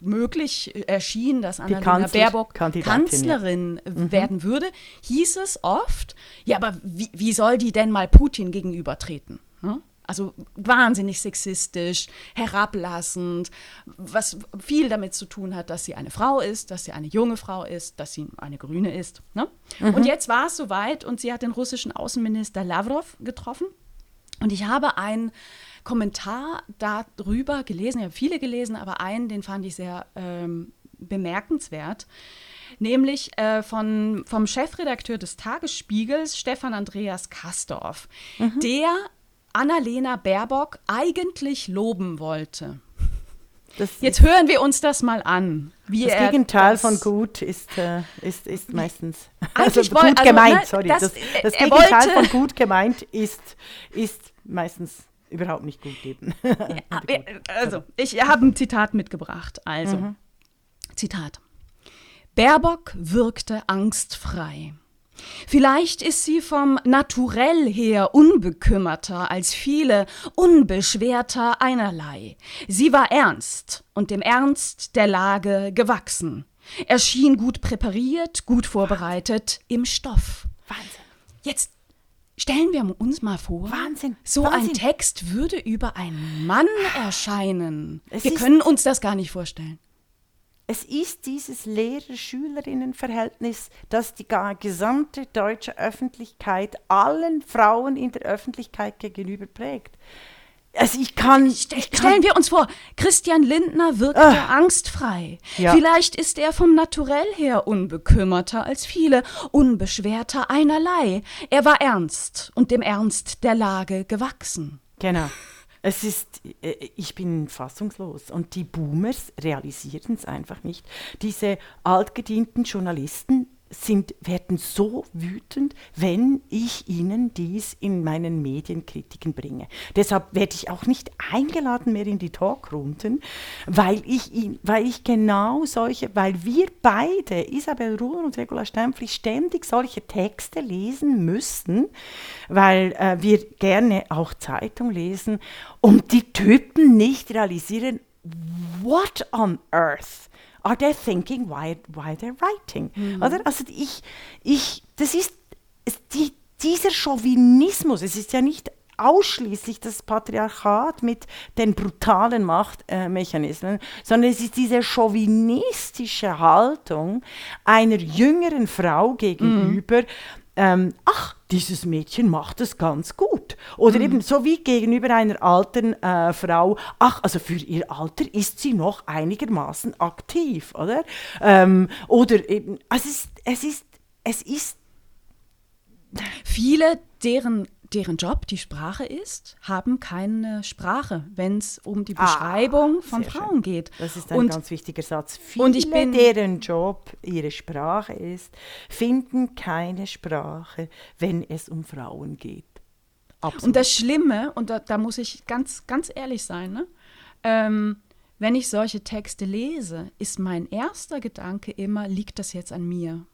möglich erschien, dass Annalena Kanzler, Baerbock Kanzlerin ja. Mhm. werden würde, hieß es oft, ja, aber wie, wie soll die denn mal Putin gegenübertreten? Ne? Also wahnsinnig sexistisch, herablassend, was viel damit zu tun hat, dass sie eine Frau ist, dass sie eine junge Frau ist, dass sie eine Grüne ist. Ne? Mhm. Und jetzt war es soweit und sie hat den russischen Außenminister Lavrov getroffen. Und ich habe einen Kommentar darüber gelesen, ich habe viele gelesen, aber einen, den fand ich sehr ähm, bemerkenswert nämlich äh, von, vom Chefredakteur des Tagesspiegels, Stefan Andreas Kastorf, mhm. der Annalena Baerbock eigentlich loben wollte. Das Jetzt hören wir uns das mal an. das Gegenteil das von gut ist, äh, ist, ist meistens also gut also, gemeint. Ne, sorry. Das, das, das Gegenteil von gut gemeint ist, ist meistens überhaupt nicht gut eben. [laughs] Ja, also, ich habe ein Zitat mitgebracht. Also, mhm. Zitat. Baerbock wirkte angstfrei. Vielleicht ist sie vom Naturell her unbekümmerter als viele, unbeschwerter einerlei. Sie war ernst und dem Ernst der Lage gewachsen. Er schien gut präpariert, gut vorbereitet im Stoff. Wahnsinn. Jetzt stellen wir uns mal vor, Wahnsinn. so Wahnsinn. ein Text würde über einen Mann erscheinen. Es wir können uns das gar nicht vorstellen. Es ist dieses Lehrer-Schülerinnen-Verhältnis, das die gesamte deutsche Öffentlichkeit allen Frauen in der Öffentlichkeit gegenüber prägt. Also ich kann, ich kann Stellen wir uns vor, Christian Lindner wirkte ah, angstfrei. Ja. Vielleicht ist er vom Naturell her unbekümmerter als viele, unbeschwerter einerlei. Er war ernst und dem Ernst der Lage gewachsen. Genau. Es ist, äh, ich bin fassungslos. Und die Boomers realisieren es einfach nicht. Diese altgedienten Journalisten sind, werden so wütend, wenn ich ihnen dies in meinen Medienkritiken bringe. Deshalb werde ich auch nicht eingeladen mehr in die Talkrunden, weil ich, ihn, weil ich genau solche, weil wir beide, Isabel Ruhr und Regula Stempfli, ständig solche Texte lesen müssen, weil äh, wir gerne auch Zeitung lesen und die Typen nicht realisieren, what on earth are they thinking why, why they're writing? Mhm. Oder? Also ich, ich, das ist, die, dieser Chauvinismus, es ist ja nicht ausschließlich das Patriarchat mit den brutalen Machtmechanismen, äh, sondern es ist diese chauvinistische Haltung einer jüngeren Frau gegenüber, mhm ähm, ach, dieses Mädchen macht es ganz gut. Oder mhm. eben so wie gegenüber einer alten äh, Frau, ach, also für ihr Alter ist sie noch einigermaßen aktiv, oder? Ähm, oder eben, also es, es ist, es ist. Viele, deren deren Job die Sprache ist, haben keine Sprache, wenn es um die ah, Beschreibung ah, von Frauen schön. geht. Das ist ein und, ganz wichtiger Satz. Viele, und ich bin, deren Job ihre Sprache ist, finden keine Sprache, wenn es um Frauen geht. Absolut. Und das Schlimme, und da, da, muss ich ganz, ganz ehrlich sein, ne? ähm, wenn ich solche Texte lese, ist mein erster Gedanke immer, liegt das jetzt an mir?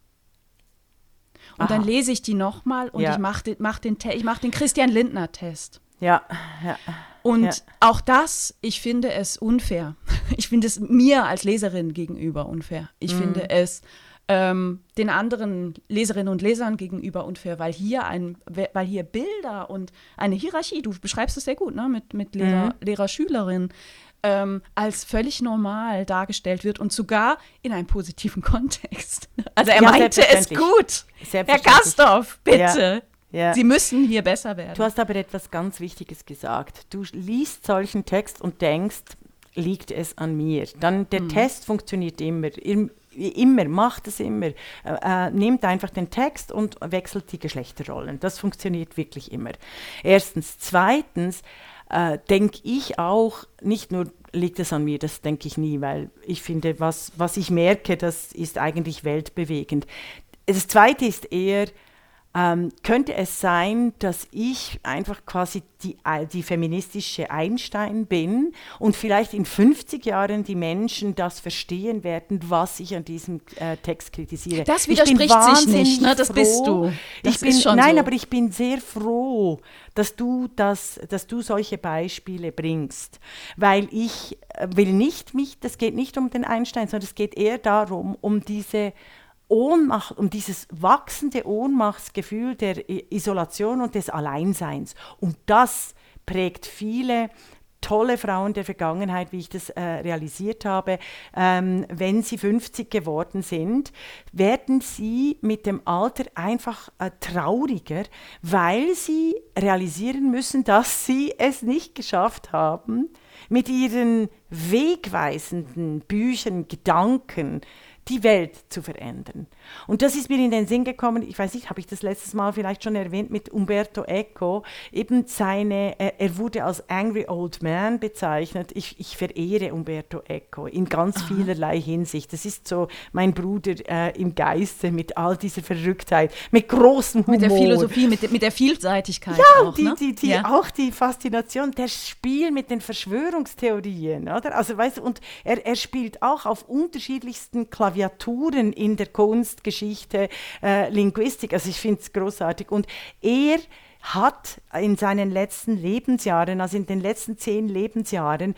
Und Aha. dann lese ich die nochmal und ja. ich mache den, mach den, mach den Christian Lindner-Test. Ja, ja. Und ja. auch das, ich finde es unfair. [laughs] Ich finde es mir als Leserin gegenüber unfair. Ich mhm. finde es ähm, den anderen Leserinnen und Lesern gegenüber unfair, weil hier ein, weil hier Bilder und eine Hierarchie, du beschreibst es sehr gut, ne, mit, mit Lehrer, mhm. Lehrer Schülerin, ähm, als völlig normal dargestellt wird und sogar in einem positiven [laughs] Kontext. Also er ja, meinte es gut. Herr Gastorf, bitte. Ja. Ja. Sie müssen hier besser werden. Du hast aber etwas ganz Wichtiges gesagt. Du liest solchen Text und denkst, liegt es an mir? Dann der mhm. Test funktioniert immer. Immer, macht es immer. Äh, äh, nehmt einfach den Text und wechselt die Geschlechterrollen. Das funktioniert wirklich immer. Erstens. Zweitens, äh, denke ich auch, nicht nur liegt es an mir, das denke ich nie, weil ich finde, was, was ich merke, das ist eigentlich weltbewegend. Das Zweite ist eher, ähm, könnte es sein, dass ich einfach quasi die, die feministische Einstein bin und vielleicht in 50 Jahren die Menschen das verstehen werden, was ich an diesem äh, Text kritisiere? Das widerspricht sich nicht, ne? das froh. bist du. Das ich bin, ist schon nein, so. aber ich bin sehr froh, dass du, das, dass du solche Beispiele bringst, weil ich äh, will nicht mich, das geht nicht um den Einstein, sondern es geht eher darum, um diese Ohnmacht, um dieses wachsende Ohnmachtsgefühl der Isolation und des Alleinseins. Und das prägt viele tolle Frauen der Vergangenheit, wie ich das äh, realisiert habe, ähm, wenn sie 50 geworden sind, werden sie mit dem Alter einfach äh, trauriger, weil sie realisieren müssen, dass sie es nicht geschafft haben, mit ihren wegweisenden Büchern, Gedanken, die Welt zu verändern. Und das ist mir in den Sinn gekommen, ich weiß nicht, habe ich das letztes Mal vielleicht schon erwähnt mit Umberto Eco, eben seine, äh, er wurde als Angry Old Man bezeichnet. Ich, ich verehre Umberto Eco in ganz Aha. vielerlei Hinsicht. Das ist so mein Bruder äh, im Geiste mit all dieser Verrücktheit, mit großem Humor. Mit der Philosophie, mit, mit der Vielseitigkeit. Ja, auch, die, ne? die, die, ja. auch die Faszination, der Spiel mit den Verschwörungstheorien, oder? Also, weißt und er, er spielt auch auf unterschiedlichsten Klaviaturen in der Kunst, Geschichte, äh, Linguistik. Also ich finde es großartig. Und er hat in seinen letzten Lebensjahren, also in den letzten zehn Lebensjahren,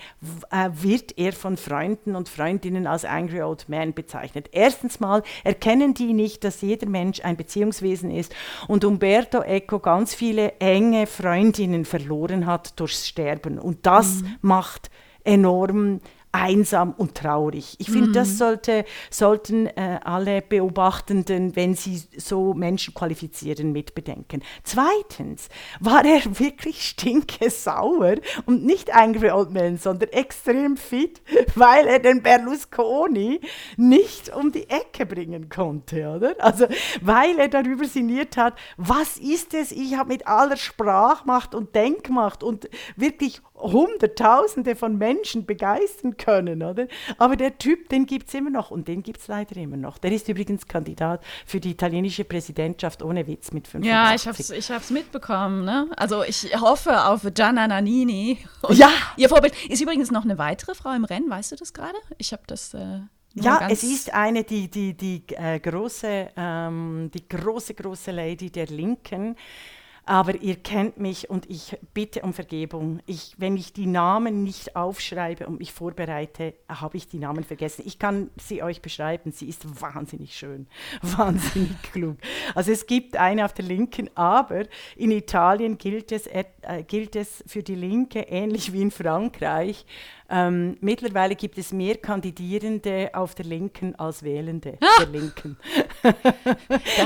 äh, wird er von Freunden und Freundinnen als Angry Old Man bezeichnet. Erstens mal erkennen die nicht, dass jeder Mensch ein Beziehungswesen ist und Umberto Eco ganz viele enge Freundinnen verloren hat durchs Sterben. Und das mhm. macht enorm einsam und traurig. Ich finde, mhm. das sollte, sollten äh, alle Beobachtenden, wenn sie so Menschen qualifizieren, mitbedenken. Zweitens war er [laughs] wirklich stinkesauer und nicht Angry Old Man, sondern extrem fit, [laughs] weil er den Berlusconi nicht um die Ecke bringen konnte, oder? Also, weil er darüber sinniert hat, was ist es, ich habe mit aller Sprachmacht und Denkmacht und wirklich Hunderttausende von Menschen begeistern können, oder? Aber der Typ, den gibt es immer noch und den gibt es leider immer noch. Der ist übrigens Kandidat für die italienische Präsidentschaft ohne Witz mit 85. Ja, ich habe es ich mitbekommen. Ne? Also ich hoffe auf Gianna Nannini. Und ja! Ihr Vorbild ist übrigens noch eine weitere Frau im Rennen, weißt du das gerade? Ich habe das... Äh ja, es ist eine, die, die, die, äh, große, ähm, die große, große Lady der Linken, aber ihr kennt mich und ich bitte um Vergebung. Ich, wenn ich die Namen nicht aufschreibe und mich vorbereite, habe ich die Namen vergessen. Ich kann sie euch beschreiben. Sie ist wahnsinnig schön, [laughs] wahnsinnig klug. Also es gibt eine auf der Linken, aber in Italien gilt es, äh, gilt es für die Linke ähnlich wie in Frankreich ähm, mittlerweile gibt es mehr Kandidierende auf der Linken als Wählende ah! der Linken.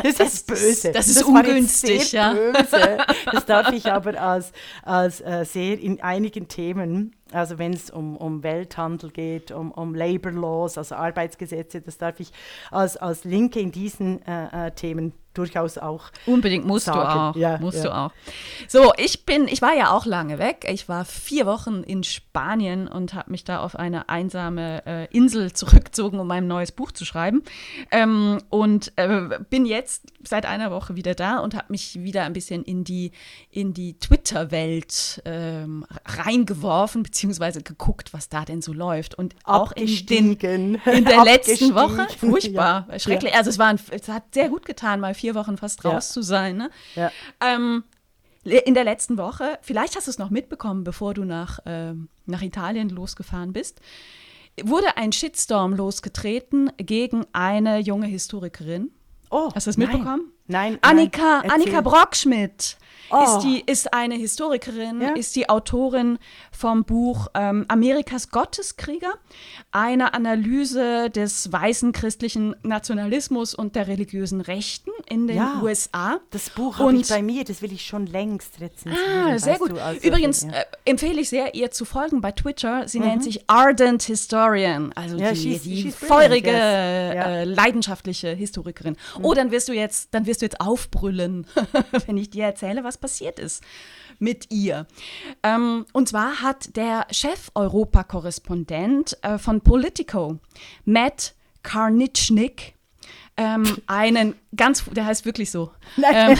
das, das, ist böse. Das ist das ungünstig, ja. Böse. Das darf ich aber als, als äh, sehr in einigen Themen also wenn es um, um Welthandel geht, um, um Labor Laws, also Arbeitsgesetze, das darf ich als, als Linke in diesen äh, äh, Themen durchaus auch. Unbedingt musst sagen. du auch. Ja, musst ja. du auch. So, ich bin, ich war ja auch lange weg. Ich war vier Wochen in Spanien und habe mich da auf eine einsame äh, Insel zurückgezogen, um mein neues Buch zu schreiben. Ähm, und äh, bin jetzt seit einer Woche wieder da und habe mich wieder ein bisschen in die, in die Twitter-Welt ähm, reingeworfen, beziehungsweise geguckt, was da denn so läuft. Und auch in, den, in der [laughs] letzten Woche, [laughs] furchtbar, ja. schrecklich. Ja. Also es, war ein, es hat sehr gut getan, mal vier Wochen fast raus zu sein. Ne? Ähm, in der letzten Woche, vielleicht hast du es noch mitbekommen, bevor du nach, ähm, nach Italien losgefahren bist, wurde ein Shitstorm losgetreten gegen eine junge Historikerin. Oh, Hast du das mitbekommen? Nein. Annika, nein, Annika Brockschmidt Oh. ist, die, ist eine Historikerin, Ja. ist die Autorin vom Buch ähm, Amerikas Gotteskrieger, eine Analyse des weißen christlichen Nationalismus und der religiösen Rechten in den Ja. USA. Das Buch habe ich bei mir, das will ich schon längst rezensieren. Ah, sehr gut. also, Übrigens ja. äh, empfehle ich sehr, ihr zu folgen bei Twitter. Sie nennt sich Ardent Historian, also Ja, die, she's- die she's feurige, yes. Ja. Mhm. äh, leidenschaftliche Historikerin. Oh, dann wirst du jetzt, dann wirst du jetzt aufbrüllen, [laughs] wenn ich dir erzähle, was passiert ist mit ihr. Ähm, und zwar hat der Chef-Europakorrespondent äh, von Politico, Matt Karnitschnik, ähm, einen ganz, der heißt wirklich so. Ähm,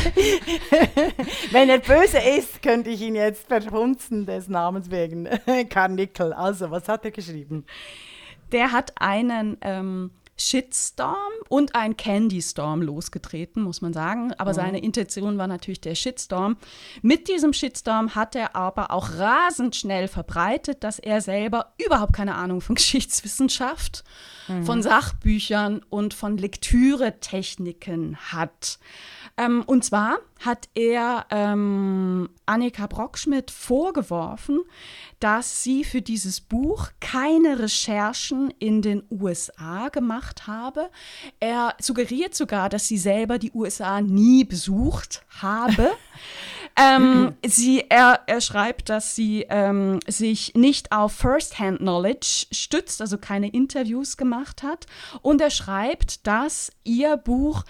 [laughs] Wenn er böse ist, könnte ich ihn jetzt verhunzen des Namens wegen. [laughs] Karnickel. Also, was hat er geschrieben? Der hat einen ähm, Shitstorm und ein Candy Storm losgetreten, muss man sagen. Aber mhm. seine Intention war natürlich der Shitstorm. Mit diesem Shitstorm hat er aber auch rasend schnell verbreitet, dass er selber überhaupt keine Ahnung von [laughs] Geschichtswissenschaft, mhm. von Sachbüchern und von Lektüretechniken hat. Ähm, und zwar hat er ähm, Annika Brockschmidt vorgeworfen, dass sie für dieses Buch keine Recherchen in den USA gemacht habe. Er suggeriert sogar, dass sie selber die USA nie besucht habe. [laughs] ähm, sie, er, er schreibt, dass sie ähm, sich nicht auf First-Hand Knowledge stützt, also keine Interviews gemacht hat. Und er schreibt, dass ihr Buch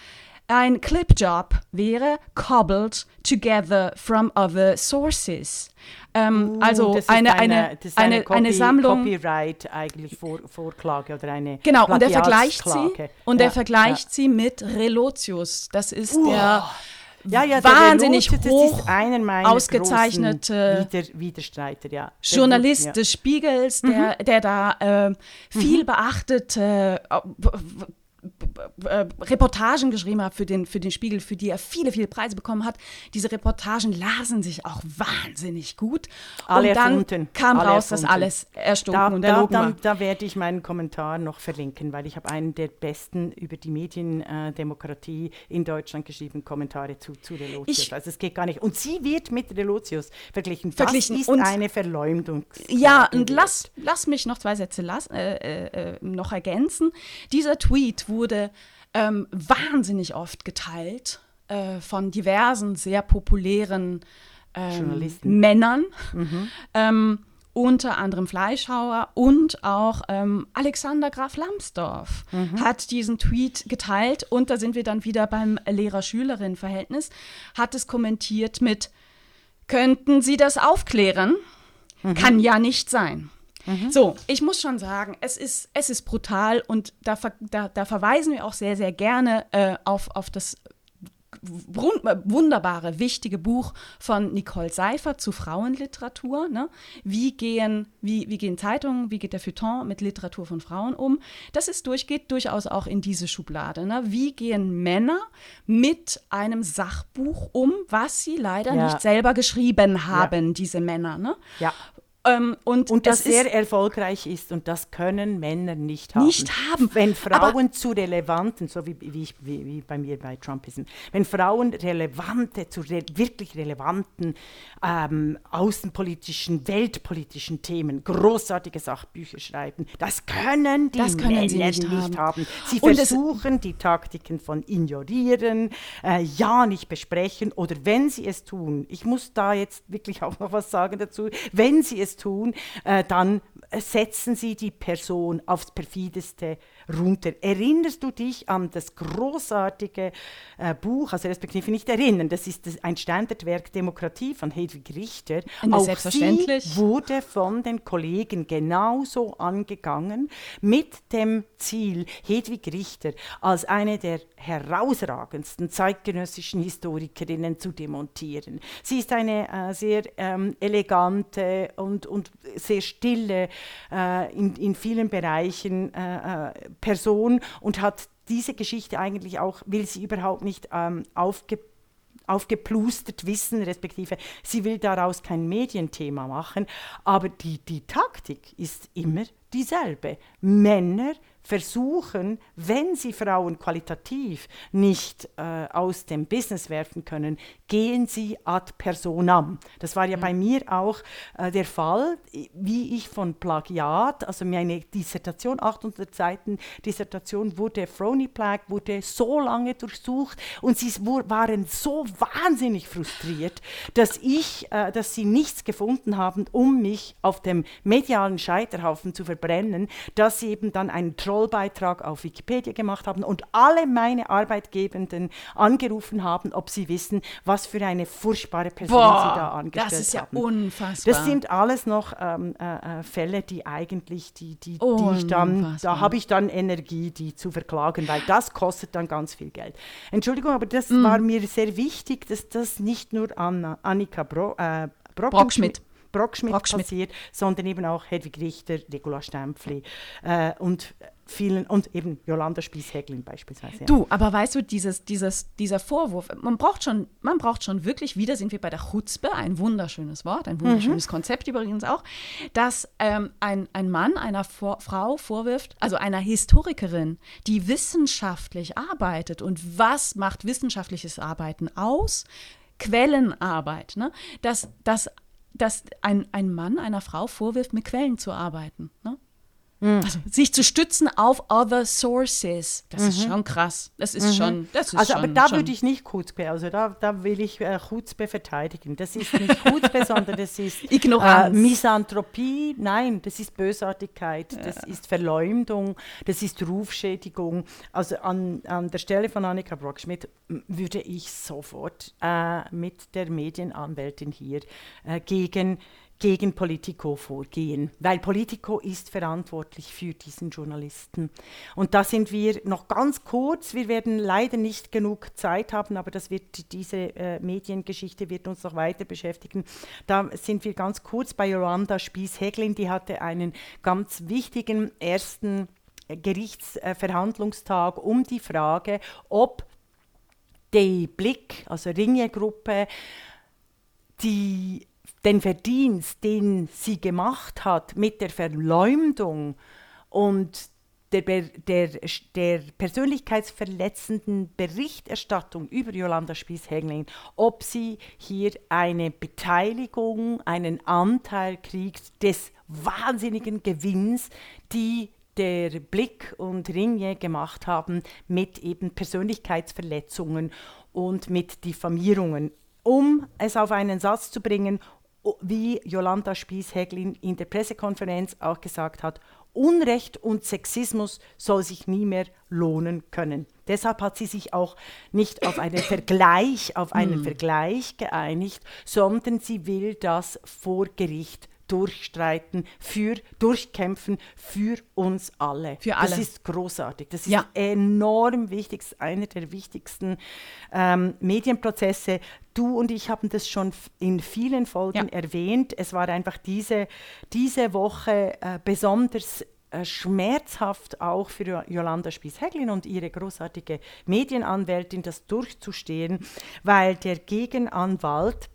ein Clipjob wäre cobbled together from other sources. Ähm, uh, also eine, eine, eine, eine, Copy, eine, Sammlung. Copyright eigentlich Vor, Vorklage oder eine Genau, und er vergleicht sie, und ja, er vergleicht ja. sie mit Relotius. Das ist uh. der ja, ja, wahnsinnig Relotius, hoch ausgezeichnete Wider, Widerstreiter, ja. Journalist ja. des Spiegels, der, mhm. der da äh, viel mhm. beachtete äh, äh, Reportagen geschrieben hat für den, für den Spiegel, für die er viele, viele Preise bekommen hat. Diese Reportagen lasen sich auch wahnsinnig gut. Alle und dann erfunden. kam Alle raus, erfunden. dass alles erstunken da, und erlogen da, war. Da werde ich meinen Kommentar noch verlinken, weil ich habe einen der besten über die Mediendemokratie äh, in Deutschland geschriebenen Kommentare zu, zu Relotius. Ich, also es geht gar nicht. Und sie wird mit Relotius verglichen. verglichen. Das ist und, eine Verleumdung. Ja, und lass, lass mich noch zwei Sätze las, äh, äh, äh, noch ergänzen. Dieser Tweet wurde ähm, wahnsinnig oft geteilt äh, von diversen sehr populären ähm, Männern. Mhm. Ähm, unter anderem Fleischhauer und auch ähm, Alexander Graf Lambsdorff mhm. hat diesen Tweet geteilt und da sind wir dann wieder beim Lehrer-Schülerin-Verhältnis, hat es kommentiert mit, könnten Sie das aufklären? Mhm. Kann ja nicht sein. Mhm. So, ich muss schon sagen, es ist, es ist brutal und da, da, da verweisen wir auch sehr, sehr gerne äh, auf, auf das wunderbare, wichtige Buch von Nicole Seifert zu Frauenliteratur. Ne? Wie, gehen, wie, wie gehen Zeitungen, wie geht der Feuilleton mit Literatur von Frauen um? Das ist durch, geht durchaus auch in diese Schublade. Ne? Wie gehen Männer mit einem Sachbuch um, was sie leider ja. nicht selber geschrieben haben, ja. diese Männer? Ne? Ja. Ähm, und, und das sehr erfolgreich ist und das können Männer nicht haben. Nicht haben. Wenn Frauen zu relevanten, so wie, wie, ich, wie, wie, bei mir bei Trumpism, wenn Frauen relevante, zu re wirklich relevanten ähm, außenpolitischen, weltpolitischen Themen großartige Sachbücher schreiben, das können die das können Männer sie nicht, nicht haben. haben. Sie und versuchen die Taktiken von ignorieren, äh, ja nicht besprechen oder wenn sie es tun, ich muss da jetzt wirklich auch noch was sagen dazu, wenn sie es tun, äh, dann setzen sie die Person aufs perfideste runter. Erinnerst du dich an das großartige äh, Buch, also respektive nicht erinnern, das ist das, ein Standardwerk Demokratie von Hedwig Richter. Und Auch selbstverständlich. sie wurde von den Kollegen genauso angegangen mit dem Ziel, Hedwig Richter als eine der herausragendsten zeitgenössischen Historikerinnen zu demontieren. Sie ist eine äh, sehr ähm, elegante und, und sehr stille, äh, in, in vielen Bereichen äh, äh Person und hat diese Geschichte eigentlich auch, will sie überhaupt nicht ähm, aufge, aufgeplustert wissen, respektive sie will daraus kein Medienthema machen, aber die, die Taktik ist immer dieselbe. Männer versuchen, wenn sie Frauen qualitativ nicht äh, aus dem Business werfen können, gehen sie ad personam. Das war ja mhm. bei mir auch äh, der Fall, wie ich von Plagiat, also meine Dissertation, 800 Seiten Dissertation wurde, Phony Plag wurde so lange durchsucht und sie waren so wahnsinnig frustriert, dass ich, äh, dass sie nichts gefunden haben, um mich auf dem medialen Scheiterhaufen zu verbrennen, dass sie eben dann einen Troll Kontrollbeitrag auf Wikipedia gemacht haben und alle meine Arbeitgebenden angerufen haben, ob sie wissen, was für eine furchtbare Person Boah, sie da angestellt haben. Das ist ja haben. unfassbar. Das sind alles noch ähm, äh, äh, Fälle, die eigentlich, die, die, die ich dann, da habe ich dann Energie, die zu verklagen, weil das kostet dann ganz viel Geld. Entschuldigung, aber das mm. war mir sehr wichtig, dass das nicht nur Anna, Annika Bro, äh, Brockschmidt Brockschmidt, Brockschmidt passiert, sondern eben auch Hedwig Richter, Regula Stempfli äh, und vielen und eben Jolanda Spies-Häglin beispielsweise. Ja. Du, aber weißt du, dieses, dieses, dieser Vorwurf, man braucht, schon, man braucht schon wirklich, wieder sind wir bei der Chutzpe, ein wunderschönes Wort, ein wunderschönes mhm. Konzept übrigens auch, dass ähm, ein, ein Mann einer Vor Frau vorwirft, also einer Historikerin, die wissenschaftlich arbeitet und was macht wissenschaftliches Arbeiten aus? Quellenarbeit, ne? dass, dass dass ein, ein Mann einer Frau vorwirft, mit Quellen zu arbeiten. Ne? Mhm. Also, sich zu stützen auf other sources. Das mhm. ist schon krass. Das ist mhm. schon. Das ist also, schon, aber da schon. würde ich nicht Chutzpe, also da, da will ich äh, Chutzpe verteidigen. Das ist nicht [laughs] Chutzpe, sondern das ist Ignoranz. Äh, Misanthropie. Nein, das ist Bösartigkeit, ja. das ist Verleumdung, das ist Rufschädigung. Also an, an der Stelle von Annika Brockschmidt würde ich sofort äh, mit der Medienanwältin hier äh, gegen gegen Politico vorgehen, weil Politico ist verantwortlich für diesen Journalisten. Und da sind wir noch ganz kurz, wir werden leider nicht genug Zeit haben, aber das wird, diese äh, Mediengeschichte wird uns noch weiter beschäftigen. Da sind wir ganz kurz bei Yolanda Spies-Heglin, die hatte einen ganz wichtigen ersten Gerichtsverhandlungstag um die Frage, ob die Blick, also Ringe-Gruppe, die den Verdienst, den sie gemacht hat mit der Verleumdung und der, der, der persönlichkeitsverletzenden Berichterstattung über Jolanda Spies-Hägling, ob sie hier eine Beteiligung, einen Anteil kriegt des wahnsinnigen Gewinns, die der Blick und Ringe gemacht haben mit eben Persönlichkeitsverletzungen und mit Diffamierungen. Um es auf einen Satz zu bringen, wie Jolanda Spies-Häglin in der Pressekonferenz auch gesagt hat, Unrecht und Sexismus soll sich nie mehr lohnen können. Deshalb hat sie sich auch nicht auf einen [coughs] Vergleich, auf einen hm. Vergleich geeinigt, sondern sie will das vor Gericht durchstreiten, für, durchkämpfen für uns alle. Für alle. Das ist großartig. Das ist ja. enorm wichtig. Das ist einer der wichtigsten ähm, Medienprozesse. Du und ich haben das schon in vielen Folgen ja. erwähnt. Es war einfach diese, diese Woche äh, besonders äh, schmerzhaft auch für Jolanda Spies-Häglin und ihre großartige Medienanwältin, das durchzustehen, weil der Gegenanwalt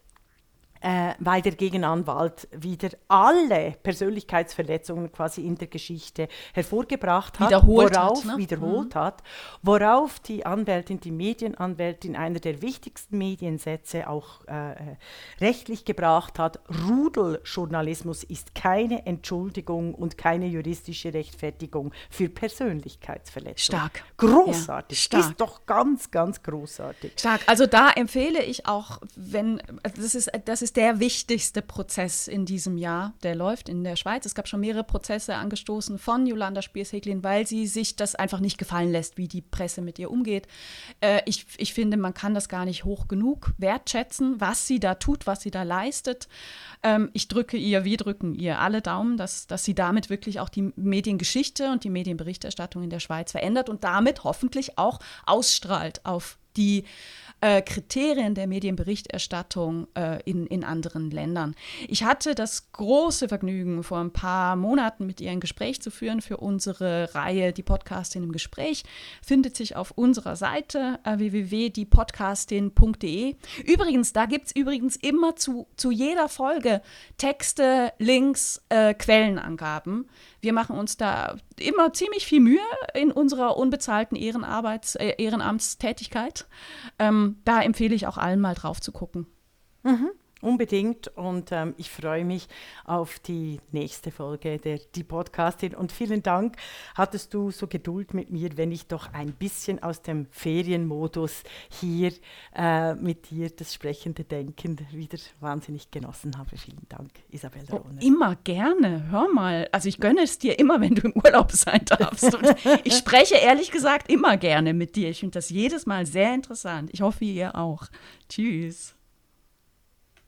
äh, weil der Gegenanwalt wieder alle Persönlichkeitsverletzungen quasi in der Geschichte hervorgebracht hat, wiederholt worauf, hat, ne? wiederholt mhm. hat, worauf die Anwältin, die Medienanwältin, einer der wichtigsten Mediensätze auch äh, rechtlich gebracht hat, Rudeljournalismus ist keine Entschuldigung und keine juristische Rechtfertigung für Persönlichkeitsverletzungen. Stark. Großartig. Ja, stark. Ist doch ganz, ganz großartig. Stark. Also da empfehle ich auch, wenn, das ist, das ist ist der wichtigste Prozess in diesem Jahr, der läuft in der Schweiz. Es gab schon mehrere Prozesse angestoßen von Jolanda Spiers-Heglin, weil sie sich das einfach nicht gefallen lässt, wie die Presse mit ihr umgeht. Äh, ich, ich finde, man kann das gar nicht hoch genug wertschätzen, was sie da tut, was sie da leistet. Ähm, ich drücke ihr, wir drücken ihr alle Daumen, dass, dass sie damit wirklich auch die Mediengeschichte und die Medienberichterstattung in der Schweiz verändert und damit hoffentlich auch ausstrahlt auf die äh, Kriterien der Medienberichterstattung äh, in, in anderen Ländern. Ich hatte das große Vergnügen, vor ein paar Monaten mit ihr ein Gespräch zu führen für unsere Reihe Die Podcastin im Gespräch. Findet sich auf unserer Seite äh, www.diepodcastin.de. Übrigens, da gibt es übrigens immer zu, zu jeder Folge Texte, Links, äh, Quellenangaben. Wir machen uns da immer ziemlich viel Mühe in unserer unbezahlten Ehrenarbeits, äh, Ehrenamtstätigkeit. Ähm, da empfehle ich auch allen mal drauf zu gucken. Mhm. Unbedingt und ähm, ich freue mich auf die nächste Folge der Die Podcastin und vielen Dank, hattest du so Geduld mit mir, wenn ich doch ein bisschen aus dem Ferienmodus hier äh, mit dir das sprechende Denken wieder wahnsinnig genossen habe. Vielen Dank, Isabel oh, Immer gerne, hör mal. Also ich gönne es dir immer, wenn du im Urlaub sein darfst. Ich spreche ehrlich gesagt immer gerne mit dir. Ich finde das jedes Mal sehr interessant. Ich hoffe, ihr auch. Tschüss.